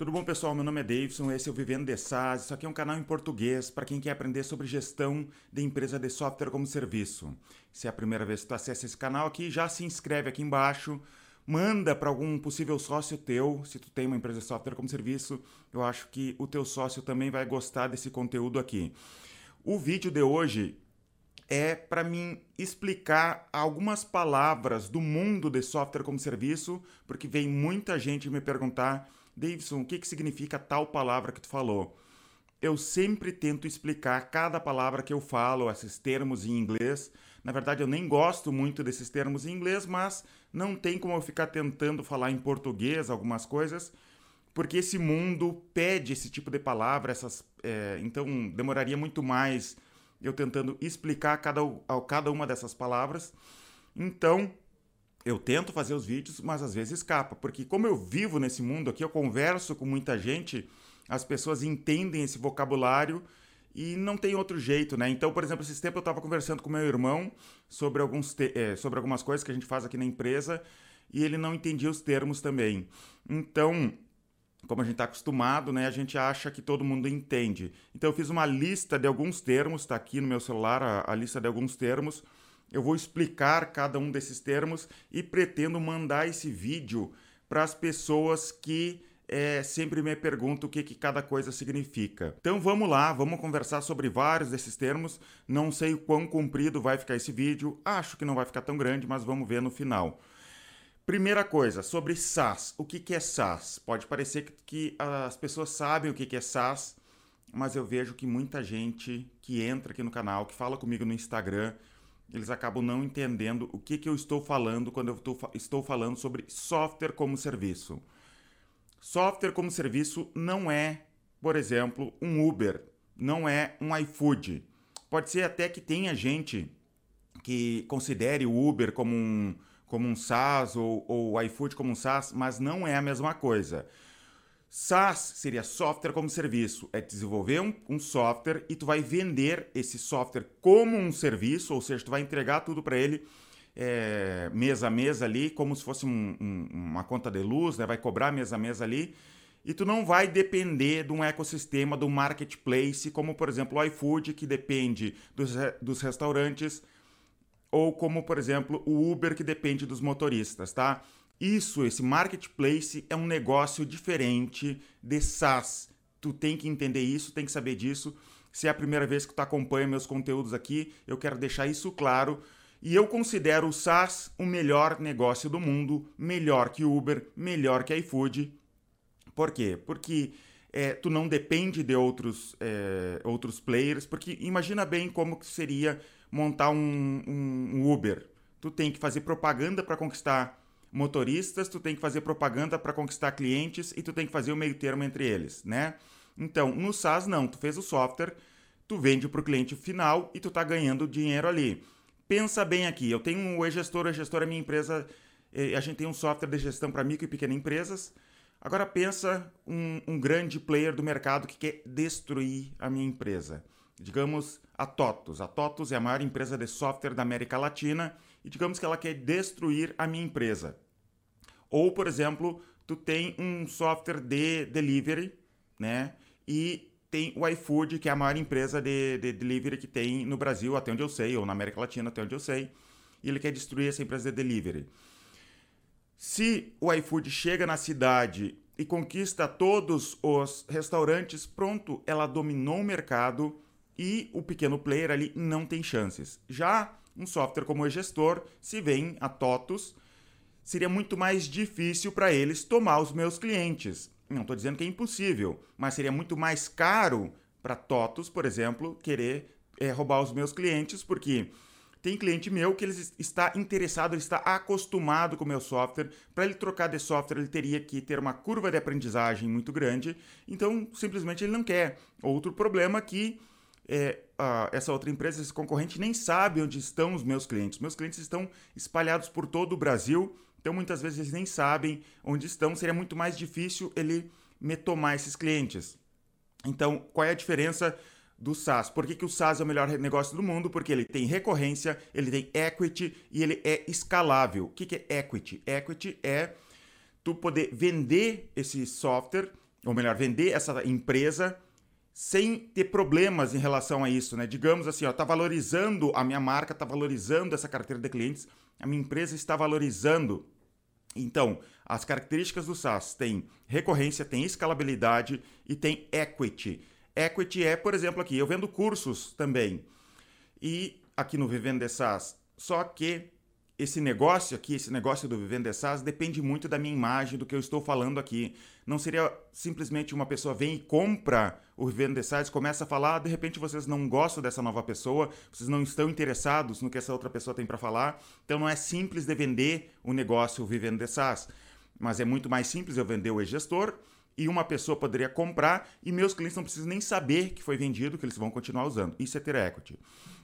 Tudo bom, pessoal? Meu nome é Davidson, esse é o Vivendo de SaaS. Isso aqui é um canal em português para quem quer aprender sobre gestão de empresa de software como serviço. Se é a primeira vez que tu acessa esse canal aqui, já se inscreve aqui embaixo, manda para algum possível sócio teu, se tu tem uma empresa de software como serviço, eu acho que o teu sócio também vai gostar desse conteúdo aqui. O vídeo de hoje é para mim explicar algumas palavras do mundo de software como serviço, porque vem muita gente me perguntar Davidson, o que, que significa tal palavra que tu falou? Eu sempre tento explicar cada palavra que eu falo, esses termos em inglês. Na verdade, eu nem gosto muito desses termos em inglês, mas não tem como eu ficar tentando falar em português algumas coisas, porque esse mundo pede esse tipo de palavra, essas, é, então demoraria muito mais eu tentando explicar cada, cada uma dessas palavras. Então, eu tento fazer os vídeos, mas às vezes escapa, porque como eu vivo nesse mundo aqui, eu converso com muita gente, as pessoas entendem esse vocabulário e não tem outro jeito, né? Então, por exemplo, esses tempos eu estava conversando com meu irmão sobre, alguns é, sobre algumas coisas que a gente faz aqui na empresa e ele não entendia os termos também. Então, como a gente está acostumado, né, a gente acha que todo mundo entende. Então, eu fiz uma lista de alguns termos, está aqui no meu celular a, a lista de alguns termos eu vou explicar cada um desses termos e pretendo mandar esse vídeo para as pessoas que é, sempre me perguntam o que, que cada coisa significa. Então vamos lá, vamos conversar sobre vários desses termos. Não sei o quão comprido vai ficar esse vídeo, acho que não vai ficar tão grande, mas vamos ver no final. Primeira coisa, sobre SaaS. O que, que é SaaS? Pode parecer que, que as pessoas sabem o que, que é SaaS, mas eu vejo que muita gente que entra aqui no canal, que fala comigo no Instagram, eles acabam não entendendo o que, que eu estou falando quando eu tô, estou falando sobre software como serviço. Software como serviço não é, por exemplo, um Uber, não é um iFood. Pode ser até que tenha gente que considere o Uber como um, como um SaaS ou, ou o iFood como um SaaS, mas não é a mesma coisa. SaaS seria software como serviço, é desenvolver um, um, software e tu vai vender esse software como um serviço, ou seja, tu vai entregar tudo para ele é, mês a mês ali, como se fosse um, um, uma conta de luz, né? vai cobrar mês a mês ali, e tu não vai depender de um ecossistema, do marketplace, como por exemplo o iFood, que depende dos, dos restaurantes, ou como por exemplo o Uber, que depende dos motoristas, tá? Isso, esse marketplace é um negócio diferente de SaaS. Tu tem que entender isso, tem que saber disso. Se é a primeira vez que tu acompanha meus conteúdos aqui, eu quero deixar isso claro. E eu considero o SaaS o melhor negócio do mundo, melhor que Uber, melhor que iFood. Por quê? Porque é, tu não depende de outros, é, outros players, porque imagina bem como que seria montar um, um, um Uber. Tu tem que fazer propaganda para conquistar motoristas, tu tem que fazer propaganda para conquistar clientes e tu tem que fazer o meio termo entre eles, né? Então, no SaaS não, tu fez o software, tu vende para o cliente final e tu está ganhando dinheiro ali. Pensa bem aqui, eu tenho um e-gestor, o e-gestor é minha empresa, eh, a gente tem um software de gestão para micro e pequenas empresas. Agora pensa um, um grande player do mercado que quer destruir a minha empresa. Digamos a TOTUS. A TOTUS é a maior empresa de software da América Latina e digamos que ela quer destruir a minha empresa. Ou, por exemplo, tu tem um software de delivery, né? E tem o iFood, que é a maior empresa de, de delivery que tem no Brasil, até onde eu sei, ou na América Latina, até onde eu sei. E ele quer destruir essa empresa de delivery. Se o iFood chega na cidade e conquista todos os restaurantes, pronto, ela dominou o mercado e o pequeno player ali não tem chances. Já um software como o gestor, se vem a TOTUS, seria muito mais difícil para eles tomar os meus clientes. Não estou dizendo que é impossível, mas seria muito mais caro para TOTUS, por exemplo, querer é, roubar os meus clientes, porque tem cliente meu que ele está interessado, ele está acostumado com o meu software. Para ele trocar de software, ele teria que ter uma curva de aprendizagem muito grande. Então, simplesmente ele não quer. Outro problema é que é, essa outra empresa, esse concorrente, nem sabe onde estão os meus clientes. Meus clientes estão espalhados por todo o Brasil, então muitas vezes eles nem sabem onde estão. Seria muito mais difícil ele me tomar esses clientes. Então, qual é a diferença do SaaS? Por que, que o SaaS é o melhor negócio do mundo? Porque ele tem recorrência, ele tem equity e ele é escalável. O que, que é equity? Equity é tu poder vender esse software ou melhor, vender essa empresa sem ter problemas em relação a isso, né? Digamos assim, ó, tá valorizando a minha marca, tá valorizando essa carteira de clientes, a minha empresa está valorizando. Então, as características do SaaS têm recorrência, tem escalabilidade e tem equity. Equity é, por exemplo, aqui, eu vendo cursos também. E aqui no Vivendo de SaaS, só que esse negócio aqui, esse negócio do Vivendo SaaS, depende muito da minha imagem, do que eu estou falando aqui. Não seria simplesmente uma pessoa vem e compra o Vivendo SaaS, começa a falar, de repente vocês não gostam dessa nova pessoa, vocês não estão interessados no que essa outra pessoa tem para falar. Então não é simples de vender o negócio Vivendo SaaS, mas é muito mais simples eu vender o e-gestor e uma pessoa poderia comprar e meus clientes não precisam nem saber que foi vendido, que eles vão continuar usando. Isso é ter equity.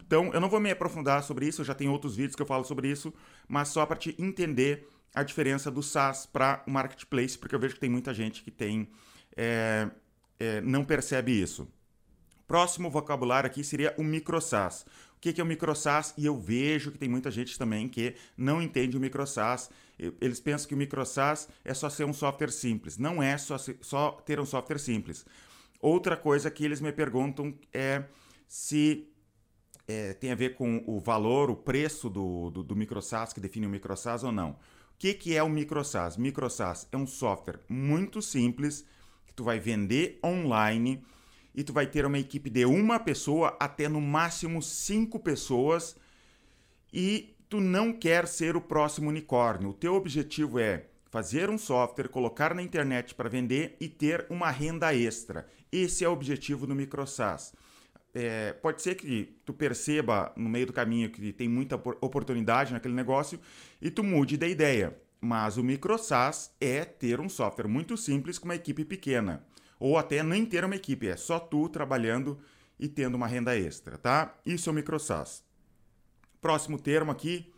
Então, eu não vou me aprofundar sobre isso, já tenho outros vídeos que eu falo sobre isso, mas só para te entender a diferença do SaaS para o marketplace, porque eu vejo que tem muita gente que tem é, é, não percebe isso. Próximo vocabulário aqui seria o micro SaaS. O que é o micro SaaS? E eu vejo que tem muita gente também que não entende o micro SaaS. Eles pensam que o micro SaaS é só ser um software simples. Não é só, só ter um software simples. Outra coisa que eles me perguntam é se é, tem a ver com o valor, o preço do, do, do microsas, que define o microsas ou não. O que, que é o microsas? Microsas é um software muito simples que tu vai vender online e tu vai ter uma equipe de uma pessoa até no máximo cinco pessoas e tu não quer ser o próximo unicórnio. O teu objetivo é fazer um software, colocar na internet para vender e ter uma renda extra. Esse é o objetivo do microsas é, pode ser que tu perceba no meio do caminho que tem muita oportunidade naquele negócio e tu mude de ideia. Mas o micro SaaS é ter um software muito simples com uma equipe pequena. Ou até nem ter uma equipe, é só tu trabalhando e tendo uma renda extra, tá? Isso é o micro SaaS. Próximo termo aqui,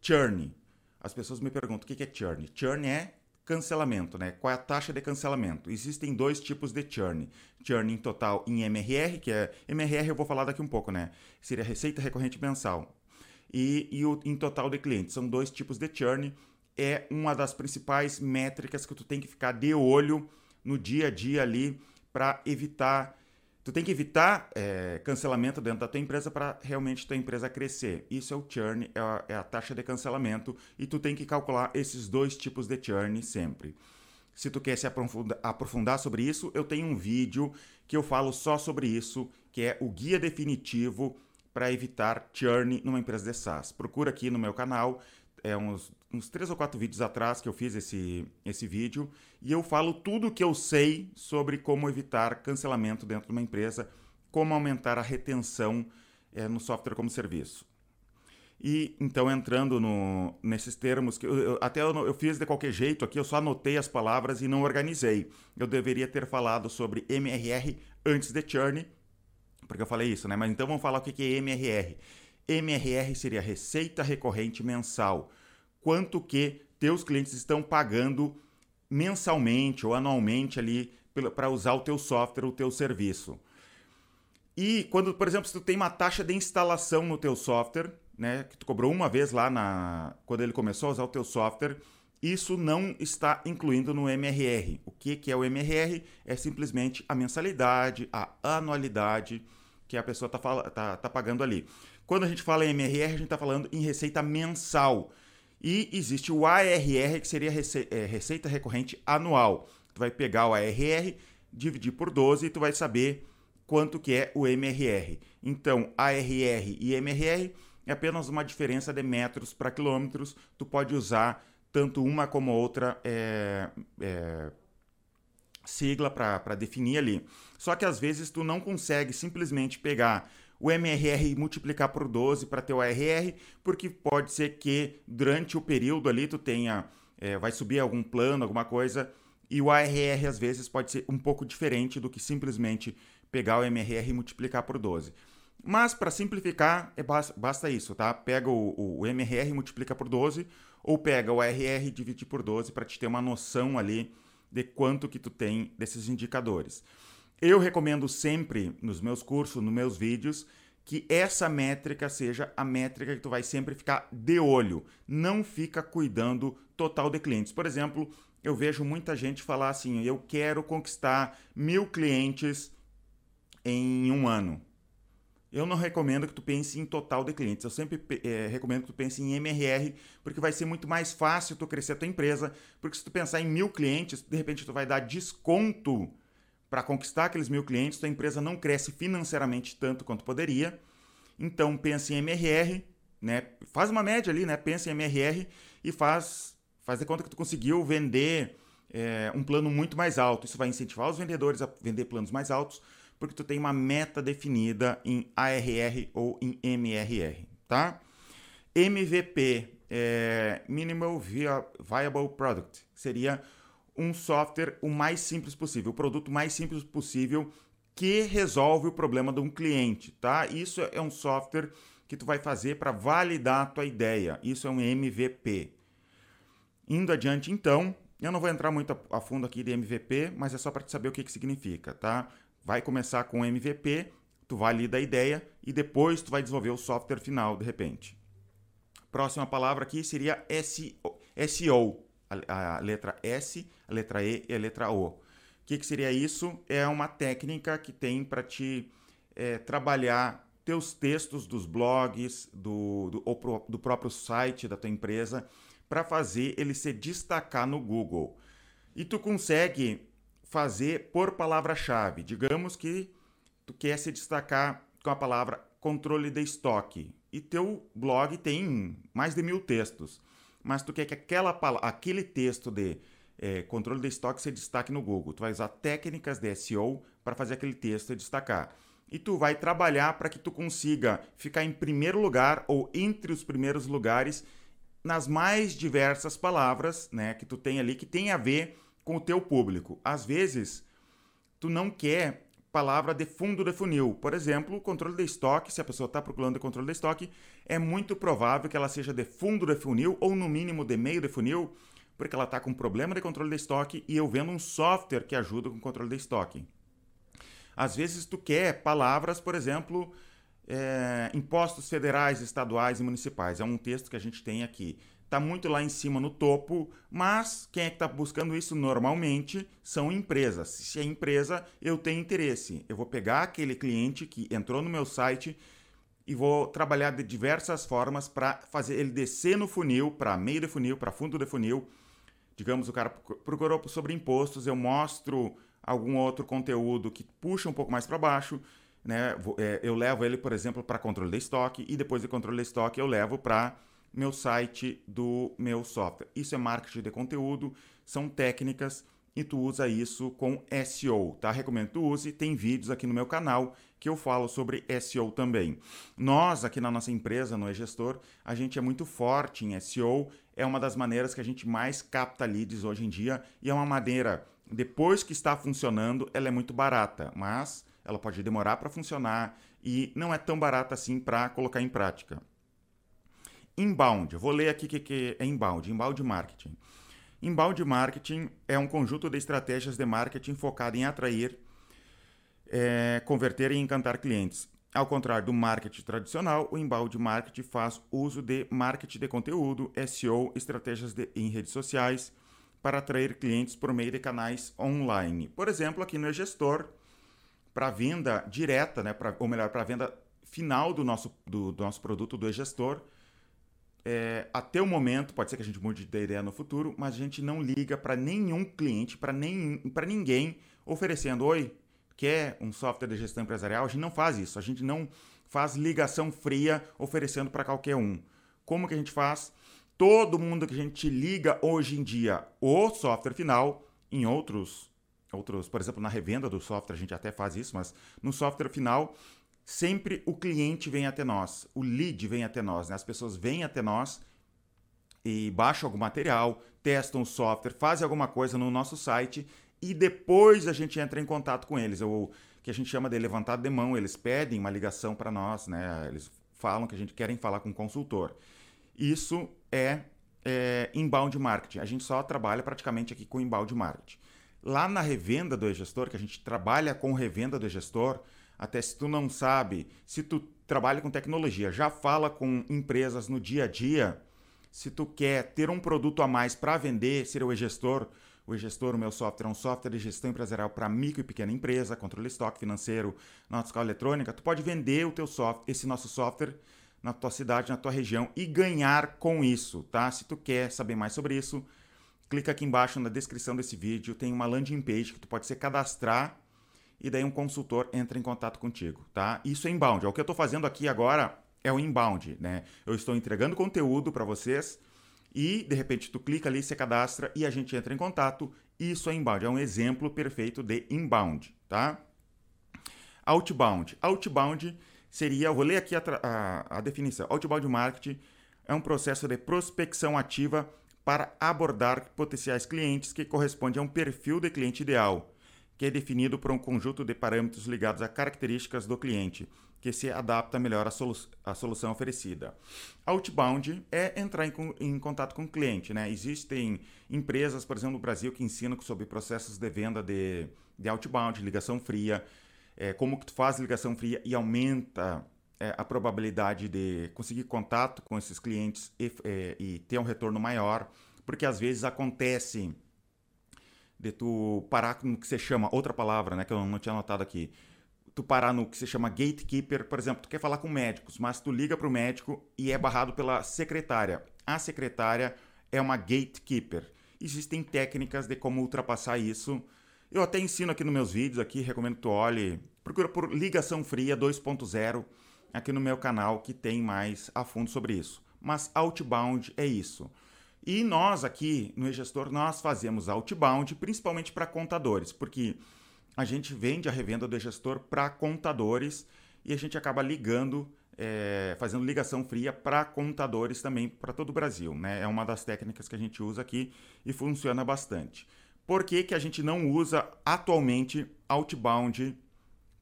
churn. As pessoas me perguntam o que é churn. Churn é cancelamento, né? Qual é a taxa de cancelamento? Existem dois tipos de churn. Churn em total em MRR, que é MRR eu vou falar daqui um pouco, né? Seria receita recorrente mensal. E, e o em total de clientes. São dois tipos de churn. É uma das principais métricas que tu tem que ficar de olho no dia a dia ali para evitar Tu tem que evitar é, cancelamento dentro da tua empresa para realmente tua empresa crescer. Isso é o churn, é a, é a, taxa de cancelamento e tu tem que calcular esses dois tipos de churn sempre. Se tu quer se aprofundar, aprofundar sobre isso, eu tenho um vídeo que eu falo só sobre isso, que é o guia definitivo para evitar churn numa empresa de SaaS. Procura aqui no meu canal é, uns, uns três ou quatro vídeos atrás que eu fiz esse, esse vídeo e eu falo tudo o que eu sei sobre como evitar cancelamento dentro de uma empresa, como aumentar a retenção é, no software como serviço. E então entrando no, nesses termos que eu, eu, até eu, eu, fiz de qualquer jeito aqui, eu só anotei as palavras e não organizei. Eu deveria ter falado sobre MRR antes de churn, porque eu falei isso, né? Mas então vamos falar o que é MRR. MRR seria receita recorrente mensal. Quanto que teus clientes estão pagando mensalmente ou anualmente ali para usar o teu software, o teu serviço. E quando, por exemplo, se tu tem uma taxa de instalação no teu software, né, que tu cobrou uma vez lá na quando ele começou a usar o teu software, isso não está incluindo no MRR. O que, que é o MRR? É simplesmente a mensalidade, a anualidade que a pessoa está tá, tá pagando ali. Quando a gente fala em MRR, a gente está falando em receita mensal. E existe o ARR, que seria rece é, receita recorrente anual. Tu vai pegar o ARR, dividir por 12 e tu vai saber quanto que é o MRR. Então, ARR e MRR é apenas uma diferença de metros para quilômetros. Tu pode usar tanto uma como outra é, é, sigla para definir ali. Só que às vezes tu não consegue simplesmente pegar o MRR multiplicar por 12 para ter o ARR, porque pode ser que durante o período ali tu tenha, é, vai subir algum plano, alguma coisa, e o ARR às vezes pode ser um pouco diferente do que simplesmente pegar o MRR e multiplicar por 12. Mas para simplificar, é basta isso, tá? Pega o, o, MRR e multiplica por 12, ou pega o ARR e divide por 12 para te ter uma noção ali de quanto que tu tem desses indicadores. Eu recomendo sempre nos meus cursos, nos meus vídeos, que essa métrica seja a métrica que tu vai sempre ficar de olho. Não fica cuidando total de clientes. Por exemplo, eu vejo muita gente falar assim: eu quero conquistar mil clientes em um ano. Eu não recomendo que tu pense em total de clientes. Eu sempre é, recomendo que tu pense em MRR, porque vai ser muito mais fácil tu crescer a tua empresa. Porque se tu pensar em mil clientes, de repente tu vai dar desconto para conquistar aqueles mil clientes, tua empresa não cresce financeiramente tanto quanto poderia. Então pense em MRR, né? Faz uma média ali, né? Pensa em MRR e faz, faz de conta que tu conseguiu vender é, um plano muito mais alto. Isso vai incentivar os vendedores a vender planos mais altos porque tu tem uma meta definida em ARR ou em MRR, tá? MVP, é, Minimal Viable Product, seria um software o mais simples possível, o produto mais simples possível que resolve o problema de um cliente, tá? Isso é um software que tu vai fazer para validar a tua ideia. Isso é um MVP. Indo adiante, então, eu não vou entrar muito a fundo aqui de MVP, mas é só para te saber o que, que significa, tá? vai começar com MVP, tu valida a ideia e depois tu vai desenvolver o software final de repente. Próxima palavra aqui seria SEO, a, letra S, a letra E e a letra O. O que, que seria isso? É uma técnica que tem para te é, trabalhar teus textos dos blogs, do, do, do próprio site da tua empresa, para fazer ele se destacar no Google. E tu consegue fazer por palavra-chave. Digamos que tu quer se destacar com a palavra controle de estoque e teu blog tem mais de mil textos, mas tu quer que aquela, aquele texto de é, controle de estoque se destaque no Google. Tu vai usar técnicas de SEO para fazer aquele texto destacar. E tu vai trabalhar para que tu consiga ficar em primeiro lugar ou entre os primeiros lugares nas mais diversas palavras né, que tu tem ali que tem a ver com o teu público. Às vezes, tu não quer palavra de fundo de funil. Por exemplo, controle de estoque, se a pessoa está procurando controle de estoque, é muito provável que ela seja de fundo de funil ou no mínimo de meio de funil, porque ela está com problema de controle de estoque e eu vendo um software que ajuda com controle de estoque. Às vezes tu quer palavras, por exemplo, é, impostos federais, estaduais e municipais. É um texto que a gente tem aqui está muito lá em cima no topo, mas quem é que está buscando isso normalmente são empresas. Se é empresa, eu tenho interesse. Eu vou pegar aquele cliente que entrou no meu site e vou trabalhar de diversas formas para fazer ele descer no funil, para meio de funil, para fundo de funil. Digamos, o cara procurou sobre impostos, eu mostro algum outro conteúdo que puxa um pouco mais para baixo. Né? É, eu levo ele, por exemplo, para controle de estoque e depois de controle de estoque eu levo para meu site do meu software. Isso é marketing de conteúdo, são técnicas e tu usa isso com SEO, tá? Recomendo que tu use, tem vídeos aqui no meu canal que eu falo sobre SEO também. Nós aqui na nossa empresa, no E-Gestor, a gente é muito forte em SEO, é uma das maneiras que a gente mais capta leads hoje em dia e é uma maneira, depois que está funcionando, ela é muito barata, mas ela pode demorar para funcionar e não é tão barata assim para colocar em prática. Inbound, vou ler aqui o que, que é inbound, inbound marketing. Inbound marketing é um conjunto de estratégias de marketing focado em atrair, é, converter e encantar clientes. Ao contrário do marketing tradicional, o inbound marketing faz uso de marketing de conteúdo, SEO, estratégias de, em redes sociais para atrair clientes por meio de canais online. Por exemplo, aqui no gestor para venda direta, né, pra, ou melhor, para venda final do nosso, do, do nosso produto do e-gestor, é, até o momento, pode ser que a gente mude de ideia no futuro, mas a gente não liga para nenhum cliente, para ninguém oferecendo: Oi, quer um software de gestão empresarial? A gente não faz isso. A gente não faz ligação fria oferecendo para qualquer um. Como que a gente faz? Todo mundo que a gente liga hoje em dia, o software final, em outros, outros, por exemplo, na revenda do software, a gente até faz isso, mas no software final, sempre o cliente vem até nós, o lead vem até nós, né? as pessoas vêm até nós e baixam algum material, testam o software, fazem alguma coisa no nosso site e depois a gente entra em contato com eles, o que a gente chama de levantado de mão, eles pedem uma ligação para nós, né? eles falam que a gente querem falar com um consultor. Isso é, é inbound marketing, a gente só trabalha praticamente aqui com inbound marketing. Lá na revenda do e-gestor, que a gente trabalha com revenda do e-gestor, até se tu não sabe, se tu trabalha com tecnologia, já fala com empresas no dia a dia, se tu quer ter um produto a mais para vender, ser o gestor, O gestor, o meu software, é um software de gestão empresarial para micro e pequena empresa, controle de estoque financeiro, nota fiscal eletrônica. Tu pode vender o teu software, esse nosso software na tua cidade, na tua região e ganhar com isso, tá? Se tu quer saber mais sobre isso, clica aqui embaixo na descrição desse vídeo, tem uma landing page que tu pode se cadastrar e daí um consultor entra em contato contigo, tá? Isso é inbound. É o que eu estou fazendo aqui agora é o inbound, né? Eu estou entregando conteúdo para vocês e de repente tu clica ali, se cadastra e a gente entra em contato. Isso é inbound, é um exemplo perfeito de inbound, tá? Outbound. Outbound seria, eu vou ler aqui a, a, a definição. Outbound marketing é um processo de prospecção ativa para abordar potenciais clientes que corresponde a um perfil de cliente ideal, que é definido por um conjunto de parâmetros ligados a características do cliente, que se adapta melhor à, solu à solução oferecida. Outbound é entrar em, em, contato com o cliente. Né? Existem empresas, por exemplo, no Brasil, que ensinam sobre processos de venda de, de outbound, ligação fria, é, como que tu faz ligação fria e aumenta é, a probabilidade de conseguir contato com esses clientes e, é, e ter um retorno maior, porque às vezes acontece de tu parar no que você chama, outra palavra, né, que eu não tinha anotado aqui, tu parar no que se chama gatekeeper, por exemplo, tu quer falar com médicos, mas tu liga para o médico e é barrado pela secretária. A secretária é uma gatekeeper. Existem técnicas de como ultrapassar isso. Eu até ensino aqui nos meus vídeos, aqui recomendo que tu olhe, procura por ligação fria 2.0 aqui no meu canal que tem mais a fundo sobre isso. Mas outbound é isso. E nós aqui no e-gestor nós fazemos outbound principalmente para contadores, porque a gente vende a revenda do gestor para contadores e a gente acaba ligando, é, fazendo ligação fria para contadores também para todo o Brasil. Né? É uma das técnicas que a gente usa aqui e funciona bastante. Por que, que a gente não usa atualmente outbound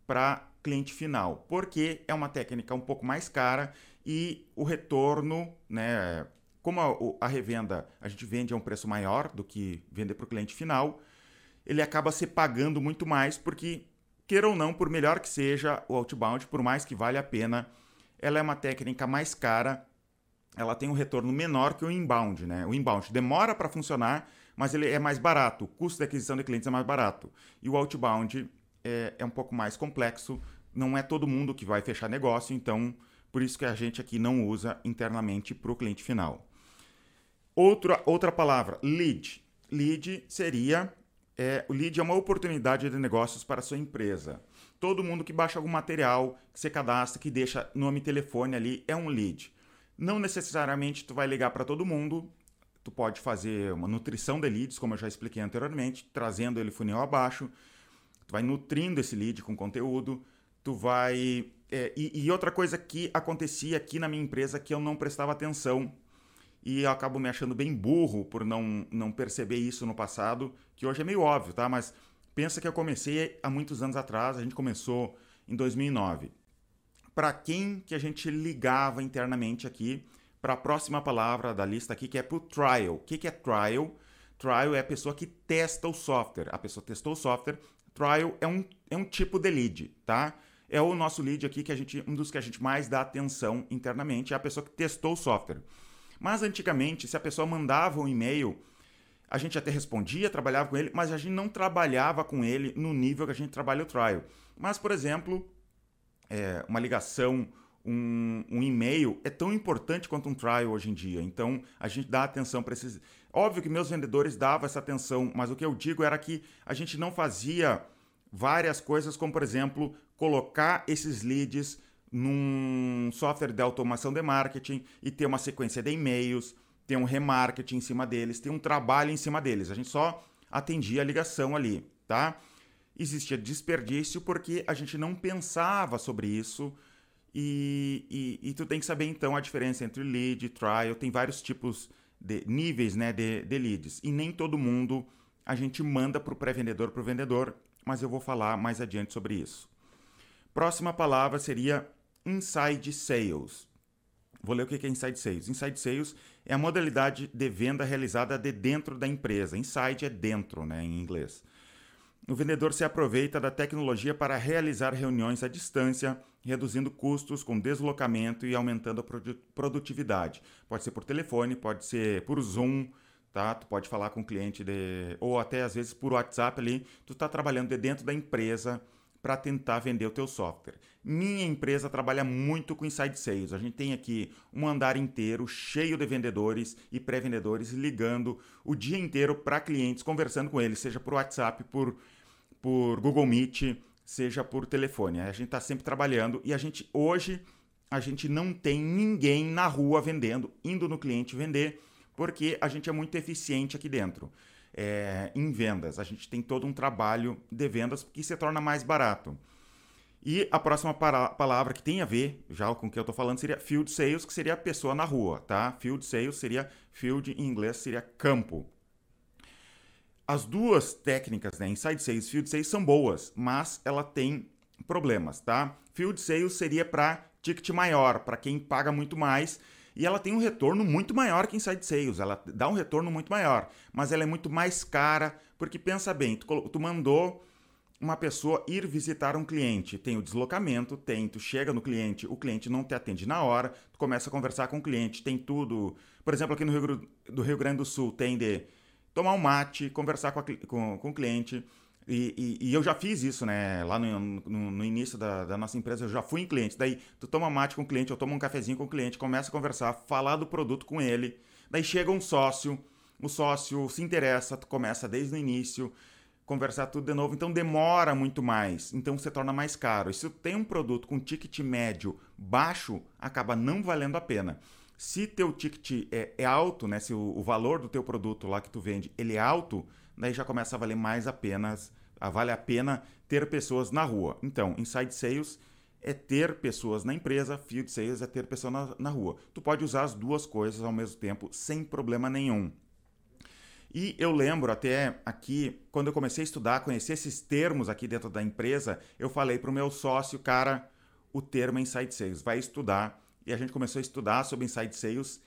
para cliente final? Porque é uma técnica um pouco mais cara e o retorno, né? Como a, a revenda a gente vende a um preço maior do que vender para o cliente final, ele acaba se pagando muito mais, porque, queira ou não, por melhor que seja o outbound, por mais que vale a pena, ela é uma técnica mais cara, ela tem um retorno menor que o inbound, né? O inbound demora para funcionar, mas ele é mais barato, o custo de aquisição de clientes é mais barato. E o outbound é, é um pouco mais complexo, não é todo mundo que vai fechar negócio, então por isso que a gente aqui não usa internamente para o cliente final. Outra, outra palavra, lead. Lead seria é, o lead é uma oportunidade de negócios para a sua empresa. Todo mundo que baixa algum material, que você cadastra, que deixa nome e telefone ali, é um lead. Não necessariamente tu vai ligar para todo mundo, tu pode fazer uma nutrição de leads, como eu já expliquei anteriormente, trazendo ele funil abaixo, tu vai nutrindo esse lead com conteúdo, tu vai... É, e, e outra coisa que acontecia aqui na minha empresa que eu não prestava atenção, e eu acabo me achando bem burro por não, não perceber isso no passado, que hoje é meio óbvio, tá? Mas pensa que eu comecei há muitos anos atrás, a gente começou em 2009. Para quem que a gente ligava internamente aqui para a próxima palavra da lista aqui, que é para o trial. O que, que é trial? Trial é a pessoa que testa o software. A pessoa testou o software. Trial é um, é um tipo de lead, tá? É o nosso lead aqui que a gente, um dos que a gente mais dá atenção internamente, é a pessoa que testou o software. Mas antigamente, se a pessoa mandava um e-mail, a gente até respondia, trabalhava com ele, mas a gente não trabalhava com ele no nível que a gente trabalha o trial. Mas, por exemplo, é, uma ligação, um, um, e-mail é tão importante quanto um trial hoje em dia. Então, a gente dá atenção para esses. Óbvio que meus vendedores davam essa atenção, mas o que eu digo era que a gente não fazia várias coisas, como, por exemplo, colocar esses leads num software de automação de marketing e ter uma sequência de e-mails, ter um remarketing em cima deles, ter um trabalho em cima deles. A gente só atendia a ligação ali, tá? Existia desperdício porque a gente não pensava sobre isso e, e, e tu tem que saber então a diferença entre lead, trial, tem vários tipos de níveis né, de, de leads e nem todo mundo a gente manda para o pré-vendedor para o vendedor, mas eu vou falar mais adiante sobre isso. Próxima palavra seria Inside Sales. Vou ler o que é Inside Sales. Inside Sales é a modalidade de venda realizada de dentro da empresa. Inside é dentro, né, em inglês. O vendedor se aproveita da tecnologia para realizar reuniões à distância, reduzindo custos com deslocamento e aumentando a produtividade. Pode ser por telefone, pode ser por Zoom, tá? Tu pode falar com o cliente de, ou até às vezes por WhatsApp ali, tu está trabalhando de dentro da empresa para tentar vender o teu software. Minha empresa trabalha muito com inside sales. A gente tem aqui um andar inteiro cheio de vendedores e pré-vendedores ligando o dia inteiro para clientes, conversando com eles, seja por WhatsApp, por, por Google Meet, seja por telefone. A gente está sempre trabalhando e a gente hoje a gente não tem ninguém na rua vendendo, indo no cliente vender, porque a gente é muito eficiente aqui dentro é, em vendas. A gente tem todo um trabalho de vendas que se torna mais barato. E a próxima palavra que tem a ver já com o que eu estou falando seria field sales, que seria a pessoa na rua, tá? Field sales seria field em inglês seria campo. As duas técnicas, né, inside sales e field sales são boas, mas ela tem problemas, tá? Field sales seria para ticket maior, para quem paga muito mais e ela tem um retorno muito maior que Inside Sales, ela dá um retorno muito maior, mas ela é muito mais cara, porque pensa bem, tu, tu mandou uma pessoa ir visitar um cliente, tem o deslocamento, tem, tu chega no cliente, o cliente não te atende na hora, tu começa a conversar com o cliente, tem tudo, por exemplo, aqui no Rio, do Rio Grande do Sul tem de tomar um mate, conversar com, a, com, com o cliente, e, e, e, eu já fiz isso, né? Lá no, no, no início da, da, nossa empresa, eu já fui em cliente. Daí, tu toma mate com o cliente, eu tomo um cafezinho com o cliente, começa a conversar, falar do produto com ele. Daí chega um sócio, o sócio se interessa, tu começa desde o início, conversar tudo de novo. Então, demora muito mais. Então, você torna mais caro. E se tem um produto com ticket médio baixo, acaba não valendo a pena. Se teu ticket é, é alto, né? Se o, o valor do teu produto lá que tu vende, ele é alto, daí já começa a valer mais a pena vale a pena ter pessoas na rua. Então, inside sales é ter pessoas na empresa, field sales é ter pessoas na, na rua. Tu pode usar as duas coisas ao mesmo tempo sem problema nenhum. E eu lembro até aqui, quando eu comecei a estudar, conhecer esses termos aqui dentro da empresa, eu falei para o meu sócio, cara, o termo é inside sales, vai estudar. E a gente começou a estudar sobre inside sales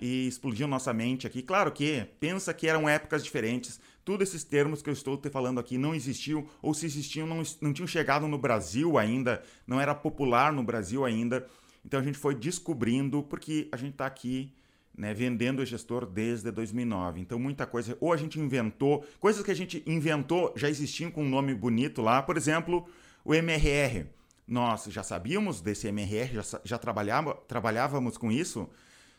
e explodiu nossa mente aqui. Claro que pensa que eram épocas diferentes, todos esses termos que eu estou te falando aqui não existiam, ou se existiam, não, não tinham chegado no Brasil ainda, não era popular no Brasil ainda. Então a gente foi descobrindo, porque a gente está aqui né, vendendo o gestor desde 2009. Então muita coisa, ou a gente inventou, coisas que a gente inventou já existiam com um nome bonito lá, por exemplo, o MRR. Nós já sabíamos desse MRR, já, já trabalhava, trabalhávamos com isso,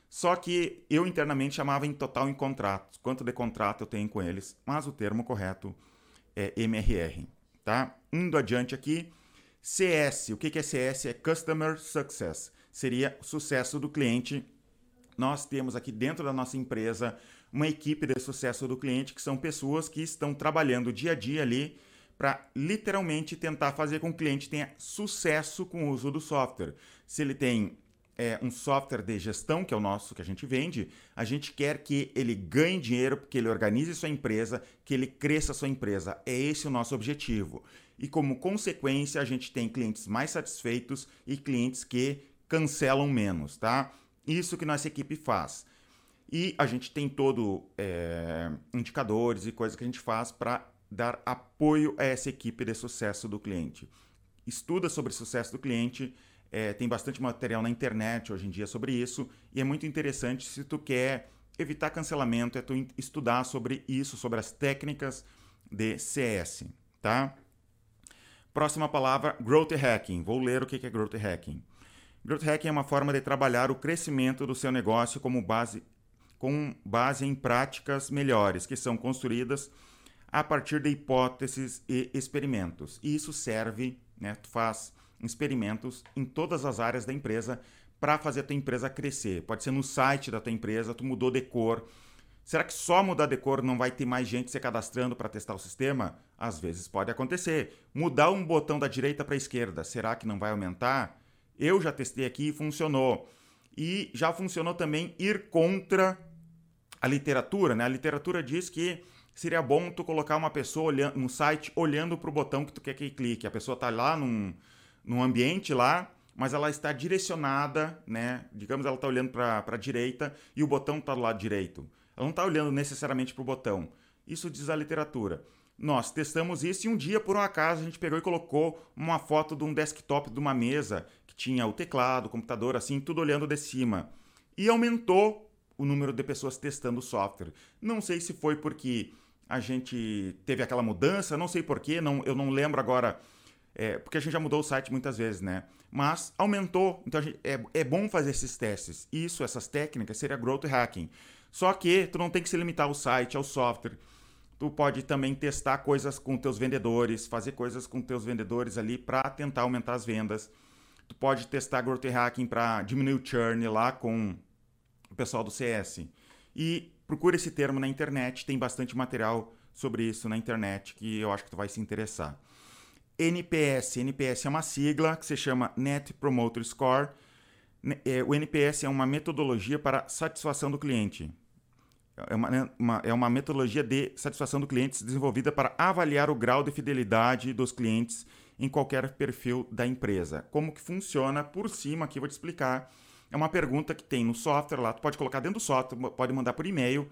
só que eu internamente chamava em total em contratos, quanto de contrato eu tenho com eles, mas o termo correto é MRR, tá? Indo adiante aqui, CS, o que é CS? É Customer Success, seria sucesso do cliente. Nós temos aqui dentro da nossa empresa uma equipe de sucesso do cliente, que são pessoas que estão trabalhando dia a dia ali para literalmente tentar fazer com que o cliente tenha sucesso com o uso do software. Se ele tem é, um software de gestão, que é o nosso que a gente vende, a gente quer que ele ganhe dinheiro, que ele organize sua empresa, que ele cresça sua empresa. É esse o nosso objetivo. E como consequência, a gente tem clientes mais satisfeitos e clientes que cancelam menos, tá? Isso que nossa equipe faz. E a gente tem todo é, indicadores e coisas que a gente faz para dar apoio a essa equipe de sucesso do cliente. Estuda sobre sucesso do cliente é, tem bastante material na internet hoje em dia sobre isso e é muito interessante se tu quer evitar cancelamento, é tu estudar sobre isso, sobre as técnicas de CS, tá? Próxima palavra, growth hacking. Vou ler o que é growth hacking. Growth hacking é uma forma de trabalhar o crescimento do seu negócio como base, com base em práticas melhores, que são construídas a partir de hipóteses e experimentos. E isso serve, né, tu faz experimentos em todas as áreas da empresa para fazer a tua empresa crescer. Pode ser no site da tua empresa, tu mudou de cor. Será que só mudar de cor não vai ter mais gente se cadastrando para testar o sistema? Às vezes pode acontecer. Mudar um botão da direita para a esquerda, será que não vai aumentar? Eu já testei aqui e funcionou. E já funcionou também ir contra a literatura, né? A literatura diz que seria bom tu colocar uma pessoa olhando, no site olhando para o botão que tu quer que clique. A pessoa está lá num, num ambiente lá, mas ela está direcionada, né? Digamos, ela está olhando para a direita e o botão está do lado direito. Ela não está olhando necessariamente para o botão. Isso diz a literatura. Nós testamos isso e um dia, por um acaso, a gente pegou e colocou uma foto de um desktop de uma mesa tinha o teclado, o computador, assim, tudo olhando de cima. E aumentou o número de pessoas testando o software. Não sei se foi porque a gente teve aquela mudança, não sei porquê, não, eu não lembro agora, é, porque a gente já mudou o site muitas vezes, né? Mas aumentou, então gente, é, é bom fazer esses testes. Isso, essas técnicas, seria growth hacking. Só que tu não tem que se limitar ao site, ao software. Tu pode também testar coisas com teus vendedores, fazer coisas com teus vendedores ali para tentar aumentar as vendas. Pode testar growth hacking para diminuir o churn lá com o pessoal do CS. E procura esse termo na internet, tem bastante material sobre isso na internet que eu acho que tu vai se interessar. NPS, NPS é uma sigla que se chama Net Promoter Score. É, o NPS é uma metodologia para satisfação do cliente. É uma, né, uma, é uma metodologia de satisfação do cliente desenvolvida para avaliar o grau de fidelidade dos clientes em qualquer perfil da empresa. Como que funciona por cima aqui, vou te explicar é uma pergunta que tem no software lá, tu pode colocar dentro do software, pode mandar por e-mail.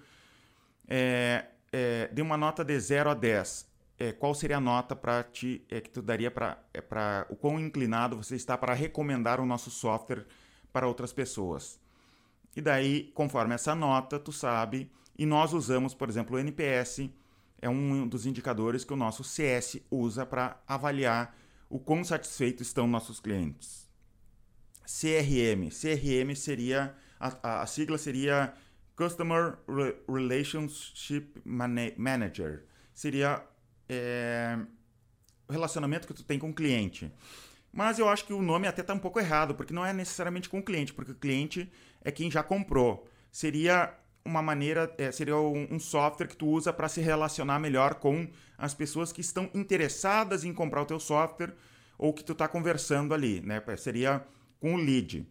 É, é, de uma nota de 0 a 10, é, qual seria a nota para ti é, que tu daria para é, o quão inclinado você está para recomendar o nosso software para outras pessoas? E daí, conforme essa nota, tu sabe, e nós usamos, por exemplo, o NPS, é um dos indicadores que o nosso CS usa para avaliar o quão satisfeitos estão nossos clientes. CRM. CRM seria, a, a sigla seria Customer Relationship Manager. Seria é, o relacionamento que tu tem com o cliente. Mas eu acho que o nome até está um pouco errado, porque não é necessariamente com o cliente, porque o cliente é quem já comprou. Seria uma maneira, é, seria um, um, software que tu usa para se relacionar melhor com as pessoas que estão interessadas em comprar o teu software ou que tu está conversando ali, né? Seria com o lead.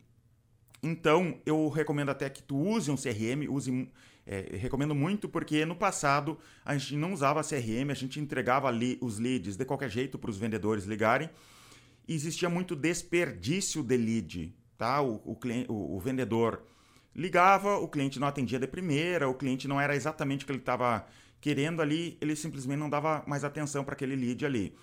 Então, eu recomendo até que tu use um CRM, use, é, recomendo muito, porque no passado a gente não usava CRM, a gente entregava ali os leads de qualquer jeito para os vendedores ligarem, e existia muito desperdício de lead, tá? O, o, cliente, o, o vendedor ligava, o cliente não atendia de primeira, o cliente não era exatamente o que ele estava querendo ali, ele simplesmente não dava mais atenção para aquele lead ali.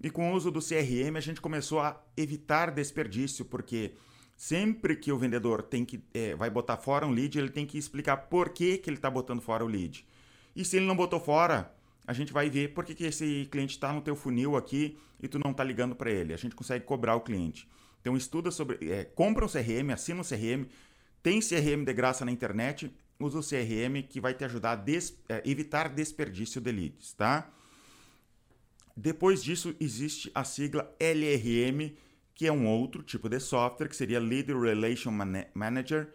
E com o uso do CRM, a gente começou a evitar desperdício, porque sempre que o vendedor tem que é, vai botar fora um lead, ele tem que explicar por que, que ele está botando fora o lead. E se ele não botou fora, a gente vai ver por que, que esse cliente está no teu funil aqui e tu não está ligando para ele. A gente consegue cobrar o cliente. Então estuda sobre, é, compra um CRM, assina um CRM, tem CRM de graça na internet, usa o CRM que vai te ajudar a des, é, evitar desperdício de leads, tá? Depois disso, existe a sigla LRM, que é um outro tipo de software, que seria Lead Relation Manager,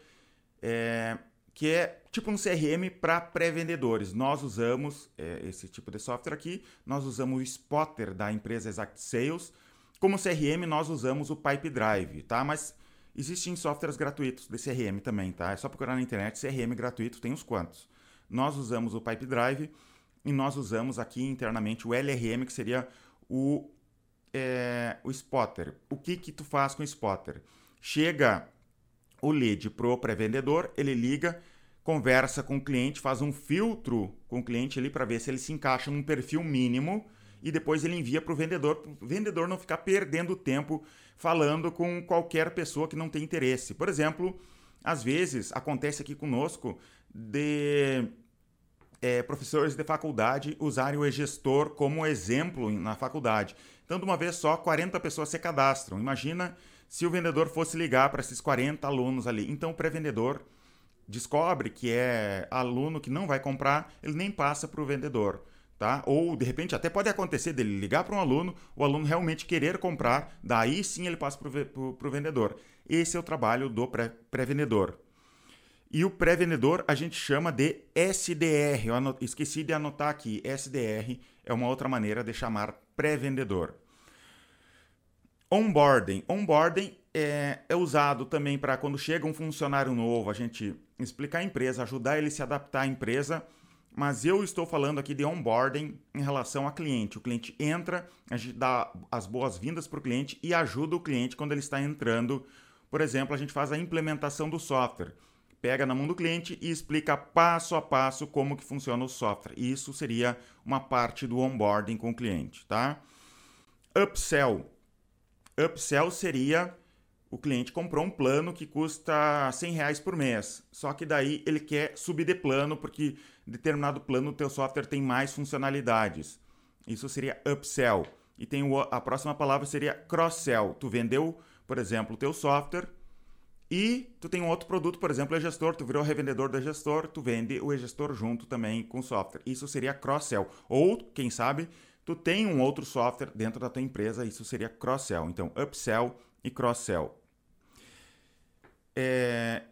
é, que é tipo um CRM para pré-vendedores. Nós usamos é, esse tipo de software aqui, nós usamos o Spotter da empresa Exact Sales. Como CRM, nós usamos o Pipe Drive, tá? Mas existem softwares gratuitos de CRM também, tá? É só procurar na internet, CRM gratuito, tem uns quantos. Nós usamos o Pipe Drive e nós usamos aqui internamente o LRM, que seria o, é, o spotter. O que que tu faz com o spotter? Chega o lead pro pré-vendedor, ele liga, conversa com o cliente, faz um filtro com o cliente ali para ver se ele se encaixa num perfil mínimo e depois ele envia para o vendedor, para o vendedor não ficar perdendo tempo falando com qualquer pessoa que não tem interesse. Por exemplo, às vezes acontece aqui conosco de é, professores de faculdade usarem o e-gestor como exemplo na faculdade. Então, de uma vez só, 40 pessoas se cadastram. Imagina se o vendedor fosse ligar para esses 40 alunos ali. Então, o pré-vendedor descobre que é aluno que não vai comprar, ele nem passa para o vendedor. Tá? Ou, de repente, até pode acontecer dele ligar para um aluno, o aluno realmente querer comprar, daí sim ele passa para o vendedor. Esse é o trabalho do pré-vendedor. E o pré-vendedor a gente chama de SDR. Eu anot... esqueci de anotar aqui. SDR é uma outra maneira de chamar pré-vendedor. Onboarding. Onboarding é, é usado também para quando chega um funcionário novo, a gente explicar a empresa, ajudar ele a se adaptar à empresa. Mas eu estou falando aqui de onboarding em relação a cliente. O cliente entra, a gente dá as boas-vindas para o cliente e ajuda o cliente quando ele está entrando. Por exemplo, a gente faz a implementação do software pega na mão do cliente e explica passo a passo como que funciona o software. Isso seria uma parte do onboarding com o cliente, tá? Upsell. Upsell seria o cliente comprou um plano que custa 100 reais por mês. Só que daí ele quer subir de plano porque determinado plano o teu software tem mais funcionalidades. Isso seria upsell. E tem o, a próxima palavra seria cross-sell. Tu vendeu, por exemplo, o teu software e tu tem um outro produto, por exemplo, o gestor, tu virou revendedor da gestor, tu vende o gestor junto também com o software. Isso seria cross-sell. Ou, quem sabe, tu tem um outro software dentro da tua empresa, isso seria cross-sell. Então, upsell e cross-sell. É,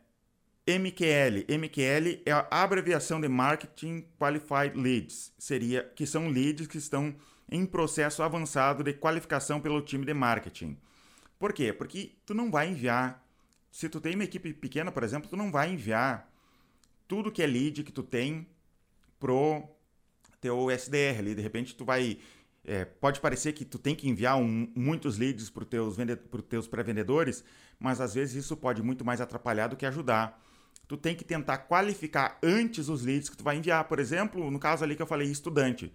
MQL. MQL é a abreviação de Marketing Qualified Leads, seria que são leads que estão em processo avançado de qualificação pelo time de marketing. Por quê? Porque tu não vai enviar, se tu tem uma equipe pequena, por exemplo, tu não vai enviar tudo que é lead que tu tem pro teu SDR ali. De repente tu vai é, pode parecer que tu tem que enviar um, muitos leads para os teus, teus pré-vendedores, mas às vezes isso pode muito mais atrapalhar do que ajudar. Tu tem que tentar qualificar antes os leads que tu vai enviar. Por exemplo, no caso ali que eu falei, estudante.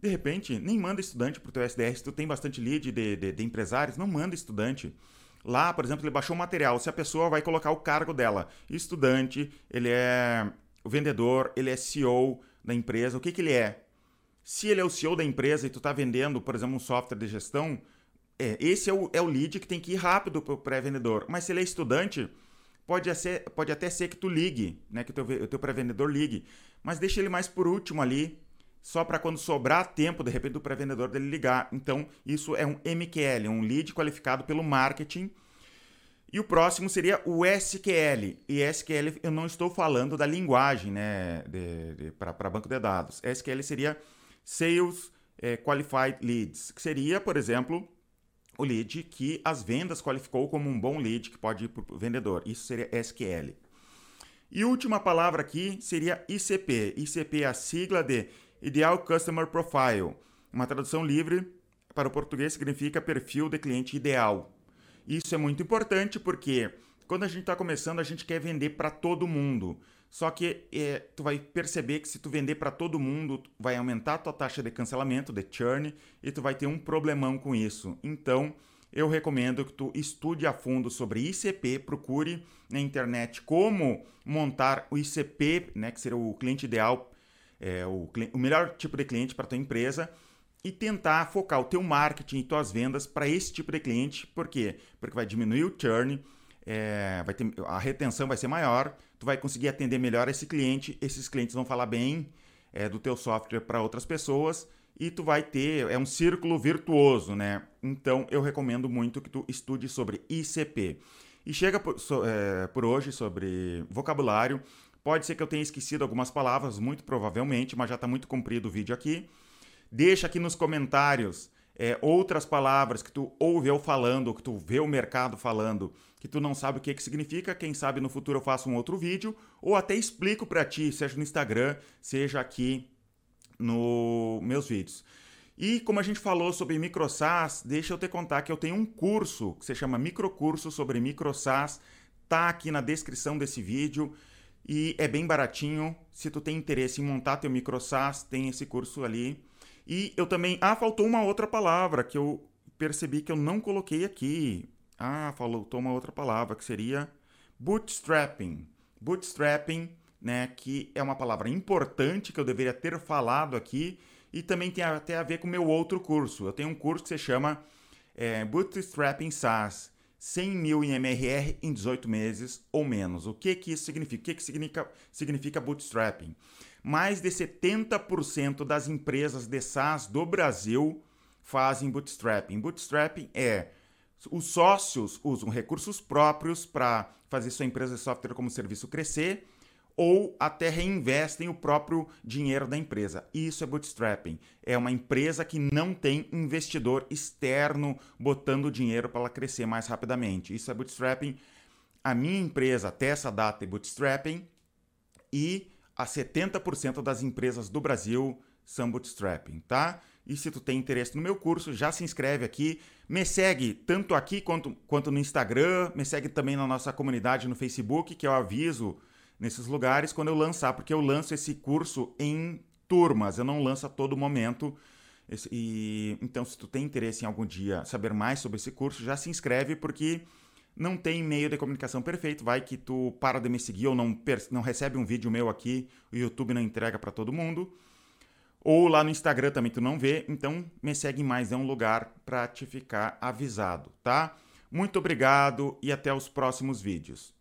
De repente, nem manda estudante para o teu SDR. Se tu tem bastante lead de, de, de empresários, não manda estudante. Lá, por exemplo, ele baixou o material. Se a pessoa vai colocar o cargo dela, estudante, ele é vendedor, ele é CEO da empresa, o que, que ele é? Se ele é o CEO da empresa e tu está vendendo, por exemplo, um software de gestão, é, esse é o, é o lead que tem que ir rápido para o pré-vendedor. Mas se ele é estudante, pode, ser, pode até ser que tu ligue, né, que o teu, o teu pré-vendedor ligue. Mas deixa ele mais por último ali, só para quando sobrar tempo, de repente, do pré-vendedor dele ligar. Então, isso é um MQL, um lead qualificado pelo marketing. E o próximo seria o SQL. E SQL, eu não estou falando da linguagem né, para banco de dados. SQL seria Sales é, Qualified Leads, que seria, por exemplo, o lead que as vendas qualificou como um bom lead que pode ir para o vendedor. Isso seria SQL. E última palavra aqui seria ICP. ICP é a sigla de Ideal Customer Profile. Uma tradução livre para o português significa perfil de cliente ideal. Isso é muito importante porque quando a gente está começando, a gente quer vender para todo mundo. Só que é, tu vai perceber que se tu vender para todo mundo, vai aumentar a tua taxa de cancelamento, de churn, e tu vai ter um problemão com isso. Então, eu recomendo que tu estude a fundo sobre ICP, procure na internet como montar o ICP, né, que seria o cliente ideal, é, o, o melhor tipo de cliente para tua empresa, e tentar focar o teu marketing e tuas vendas para esse tipo de cliente. Por quê? Porque vai diminuir o churn, é, vai ter, a retenção vai ser maior, tu vai conseguir atender melhor esse cliente, esses clientes vão falar bem é, do teu software para outras pessoas e tu vai ter, é um círculo virtuoso, né? Então eu recomendo muito que tu estude sobre ICP. E chega por, so, é, por hoje sobre vocabulário. Pode ser que eu tenha esquecido algumas palavras, muito provavelmente, mas já está muito comprido o vídeo aqui. Deixa aqui nos comentários é, outras palavras que tu ouve eu falando, ou que tu vê o mercado falando, que tu não sabe o que, que significa, quem sabe no futuro eu faço um outro vídeo, ou até explico para ti, seja no Instagram, seja aqui no meus vídeos. E como a gente falou sobre microsas, deixa eu te contar que eu tenho um curso que se chama Microcurso sobre microsas, tá aqui na descrição desse vídeo e é bem baratinho. Se tu tem interesse em montar teu microsas, tem esse curso ali e eu também. Ah, faltou uma outra palavra que eu percebi que eu não coloquei aqui. Ah, faltou uma outra palavra que seria bootstrapping. Bootstrapping, né, que é uma palavra importante que eu deveria ter falado aqui e também tem até a ver com o meu outro curso. Eu tenho um curso que se chama é, Bootstrapping SaaS. 100 mil em MRR em 18 meses ou menos. O que, que isso significa? O que, que significa, significa bootstrapping? Mais de 70% das empresas de SaaS do Brasil fazem bootstrapping. Bootstrapping é os sócios usam recursos próprios para fazer sua empresa de software como serviço crescer ou até reinvestem o próprio dinheiro da empresa. Isso é bootstrapping. É uma empresa que não tem investidor externo botando dinheiro para ela crescer mais rapidamente. Isso é bootstrapping. A minha empresa até essa data é bootstrapping e a 70% das empresas do Brasil são bootstrapping, tá? E se tu tem interesse no meu curso, já se inscreve aqui. Me segue tanto aqui quanto, quanto no Instagram, me segue também na nossa comunidade no Facebook, que eu aviso nesses lugares quando eu lançar, porque eu lanço esse curso em turmas, eu não lanço a todo momento. Esse, e, então, se tu tem interesse em algum dia saber mais sobre esse curso, já se inscreve, porque não tem meio de comunicação perfeito. Vai que tu para de me seguir ou não, não recebe um vídeo meu aqui, o YouTube não entrega para todo mundo. Ou lá no Instagram também tu não vê, então me segue mais, é um lugar para te ficar avisado, tá? Muito obrigado e até os próximos vídeos.